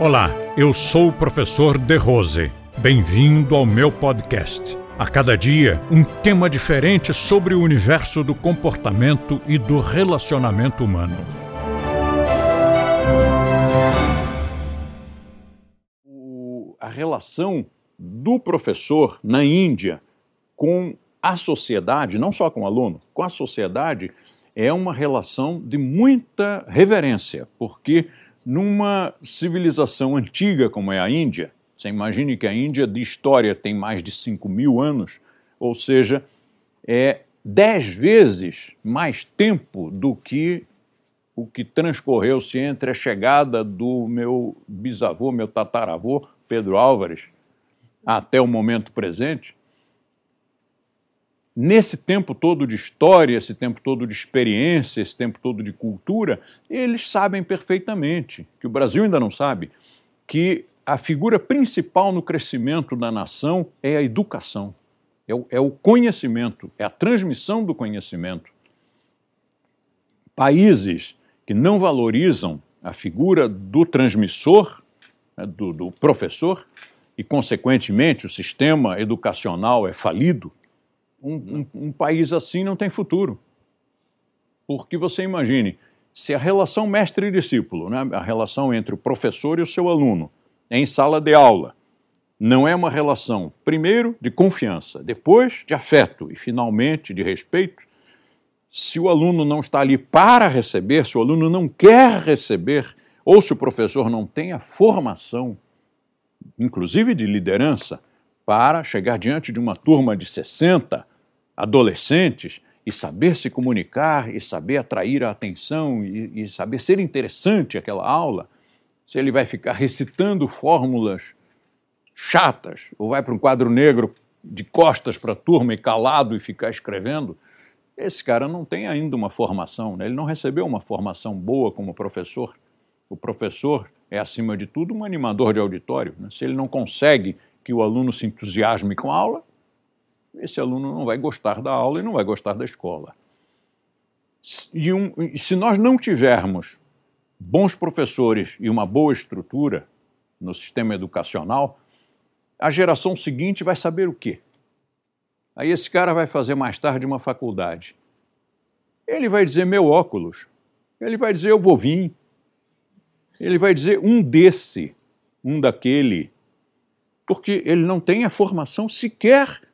Olá, eu sou o professor De Rose. Bem-vindo ao meu podcast. A cada dia, um tema diferente sobre o universo do comportamento e do relacionamento humano. a relação do professor na Índia com a sociedade, não só com o aluno, com a sociedade, é uma relação de muita reverência, porque numa civilização antiga como é a Índia, você imagine que a Índia de história tem mais de 5 mil anos, ou seja, é dez vezes mais tempo do que o que transcorreu-se entre a chegada do meu bisavô, meu tataravô, Pedro Álvares, até o momento presente. Nesse tempo todo de história, esse tempo todo de experiência, esse tempo todo de cultura, eles sabem perfeitamente, que o Brasil ainda não sabe, que a figura principal no crescimento da nação é a educação, é o, é o conhecimento, é a transmissão do conhecimento. Países que não valorizam a figura do transmissor, né, do, do professor, e, consequentemente, o sistema educacional é falido, um, um, um, país assim não tem futuro. Porque você imagine, se a relação mestre discípulo, né, a relação entre o professor e o seu aluno, em sala de aula, não é uma relação, primeiro, de confiança, depois de afeto e, finalmente, de respeito, se o aluno não está ali para receber, se o aluno não quer receber, ou se o professor não tem a formação, inclusive de liderança, para chegar diante de uma turma de 60 adolescentes e saber se comunicar e saber atrair a atenção e, e saber ser interessante aquela aula, se ele vai ficar recitando fórmulas chatas ou vai para um quadro negro de costas para a turma e calado e ficar escrevendo, esse cara não tem ainda uma formação, né? ele não recebeu uma formação boa como professor. O professor é, acima de tudo, um animador de auditório. Né? Se ele não consegue que o aluno se entusiasme com a aula, esse aluno não vai gostar da aula e não vai gostar da escola. E um, se nós não tivermos bons professores e uma boa estrutura no sistema educacional, a geração seguinte vai saber o quê? Aí esse cara vai fazer mais tarde uma faculdade. Ele vai dizer meu óculos. Ele vai dizer eu vou vir. Ele vai dizer um desse, um daquele. Porque ele não tem a formação sequer